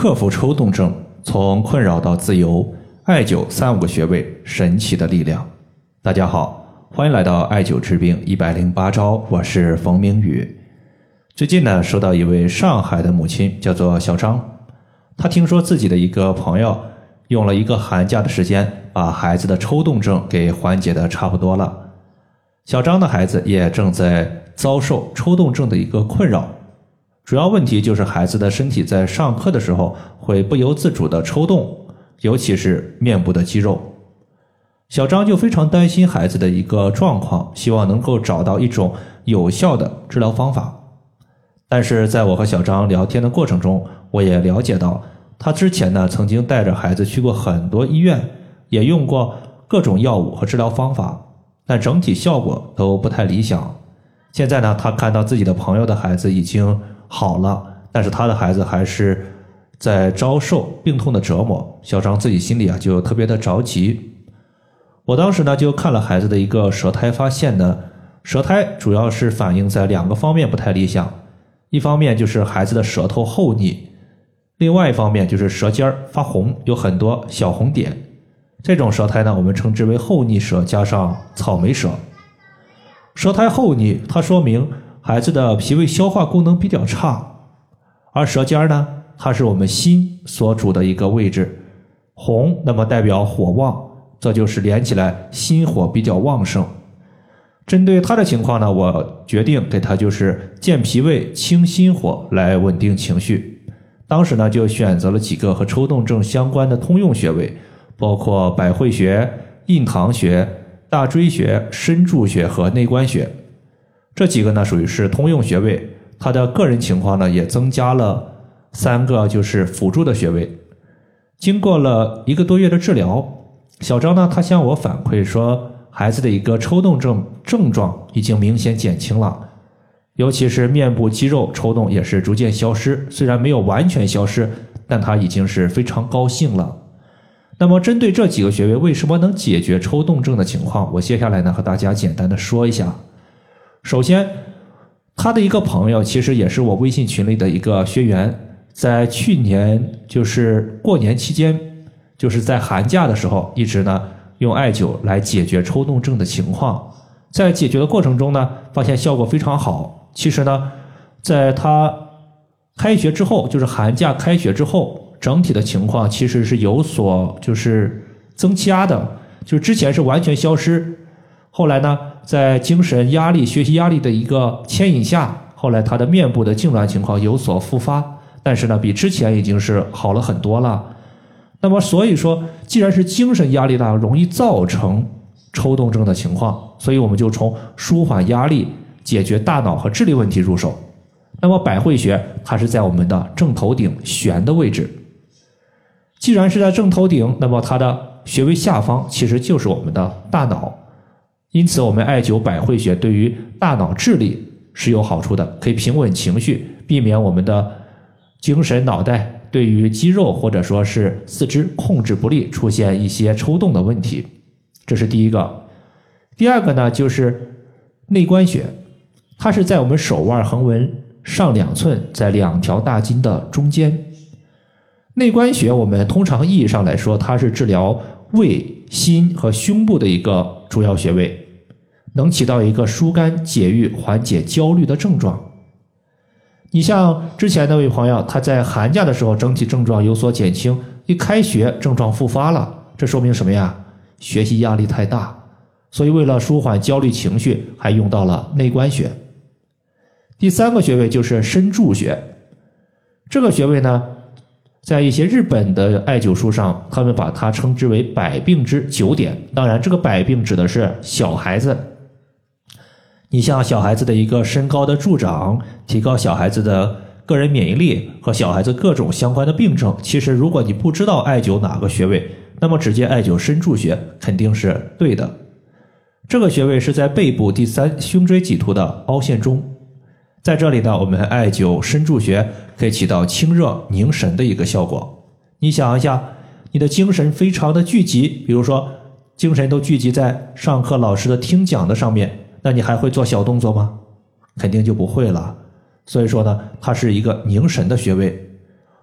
克服抽动症，从困扰到自由，艾灸三五个穴位，神奇的力量。大家好，欢迎来到艾灸治病一百零八招，我是冯明宇。最近呢，收到一位上海的母亲，叫做小张，她听说自己的一个朋友用了一个寒假的时间，把孩子的抽动症给缓解的差不多了。小张的孩子也正在遭受抽动症的一个困扰。主要问题就是孩子的身体在上课的时候会不由自主的抽动，尤其是面部的肌肉。小张就非常担心孩子的一个状况，希望能够找到一种有效的治疗方法。但是在我和小张聊天的过程中，我也了解到，他之前呢曾经带着孩子去过很多医院，也用过各种药物和治疗方法，但整体效果都不太理想。现在呢，他看到自己的朋友的孩子已经。好了，但是他的孩子还是在遭受病痛的折磨。小张自己心里啊就特别的着急。我当时呢就看了孩子的一个舌苔，发现呢舌苔主要是反映在两个方面不太理想，一方面就是孩子的舌头厚腻，另外一方面就是舌尖儿发红，有很多小红点。这种舌苔呢我们称之为厚腻舌加上草莓舌。舌苔厚腻，它说明。孩子的脾胃消化功能比较差，而舌尖呢，它是我们心所主的一个位置，红那么代表火旺，这就是连起来心火比较旺盛。针对他的情况呢，我决定给他就是健脾胃、清心火来稳定情绪。当时呢，就选择了几个和抽动症相关的通用穴位，包括百会穴、印堂穴、大椎穴、身柱穴和内关穴。这几个呢属于是通用穴位，他的个人情况呢也增加了三个就是辅助的穴位。经过了一个多月的治疗，小张呢他向我反馈说，孩子的一个抽动症症状已经明显减轻了，尤其是面部肌肉抽动也是逐渐消失，虽然没有完全消失，但他已经是非常高兴了。那么针对这几个穴位为什么能解决抽动症的情况，我接下来呢和大家简单的说一下。首先，他的一个朋友其实也是我微信群里的一个学员，在去年就是过年期间，就是在寒假的时候，一直呢用艾灸来解决抽动症的情况，在解决的过程中呢，发现效果非常好。其实呢，在他开学之后，就是寒假开学之后，整体的情况其实是有所就是增加的，就是之前是完全消失。后来呢，在精神压力、学习压力的一个牵引下，后来他的面部的痉挛情况有所复发，但是呢，比之前已经是好了很多了。那么，所以说，既然是精神压力大，容易造成抽动症的情况，所以我们就从舒缓压力、解决大脑和智力问题入手。那么，百会穴它是在我们的正头顶悬的位置。既然是在正头顶，那么它的穴位下方其实就是我们的大脑。因此，我们艾灸百会穴对于大脑智力是有好处的，可以平稳情绪，避免我们的精神脑袋对于肌肉或者说是四肢控制不力，出现一些抽动的问题。这是第一个。第二个呢，就是内关穴，它是在我们手腕横纹上两寸，在两条大筋的中间。内关穴，我们通常意义上来说，它是治疗胃、心和胸部的一个。主要穴位能起到一个疏肝解郁、缓解焦虑的症状。你像之前那位朋友，他在寒假的时候整体症状有所减轻，一开学症状复发了，这说明什么呀？学习压力太大，所以为了舒缓焦虑情绪，还用到了内关穴。第三个穴位就是身柱穴，这个穴位呢？在一些日本的艾灸书上，他们把它称之为“百病之九点”。当然，这个百病指的是小孩子。你像小孩子的一个身高的助长，提高小孩子的个人免疫力和小孩子各种相关的病症。其实，如果你不知道艾灸哪个穴位，那么直接艾灸身柱穴肯定是对的。这个穴位是在背部第三胸椎棘突的凹陷中。在这里呢，我们艾灸身柱穴可以起到清热凝神的一个效果。你想一下，你的精神非常的聚集，比如说精神都聚集在上课老师的听讲的上面，那你还会做小动作吗？肯定就不会了。所以说呢，它是一个凝神的穴位。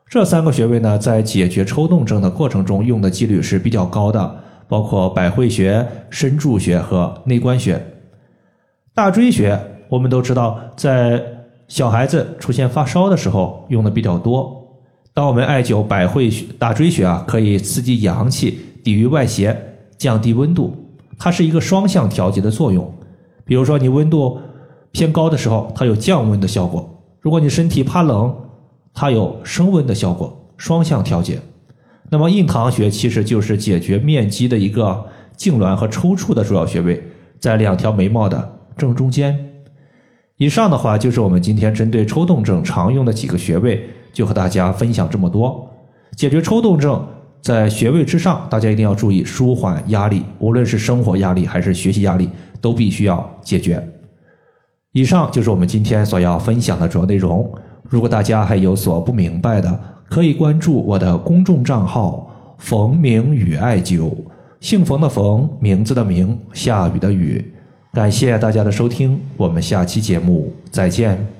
这三个穴位呢，在解决抽动症的过程中用的几率是比较高的，包括百会穴、深柱穴和内关穴。大椎穴，我们都知道，在小孩子出现发烧的时候用的比较多。当我们艾灸百会穴、大椎穴啊，可以刺激阳气，抵御外邪，降低温度，它是一个双向调节的作用。比如说，你温度偏高的时候，它有降温的效果；如果你身体怕冷，它有升温的效果，双向调节。那么印堂穴其实就是解决面积的一个痉挛和抽搐的主要穴位，在两条眉毛的正中间。以上的话就是我们今天针对抽动症常用的几个穴位，就和大家分享这么多。解决抽动症，在穴位之上，大家一定要注意舒缓压力，无论是生活压力还是学习压力，都必须要解决。以上就是我们今天所要分享的主要内容。如果大家还有所不明白的，可以关注我的公众账号“冯明宇艾灸”，姓冯的冯，名字的名，下雨的雨。感谢大家的收听，我们下期节目再见。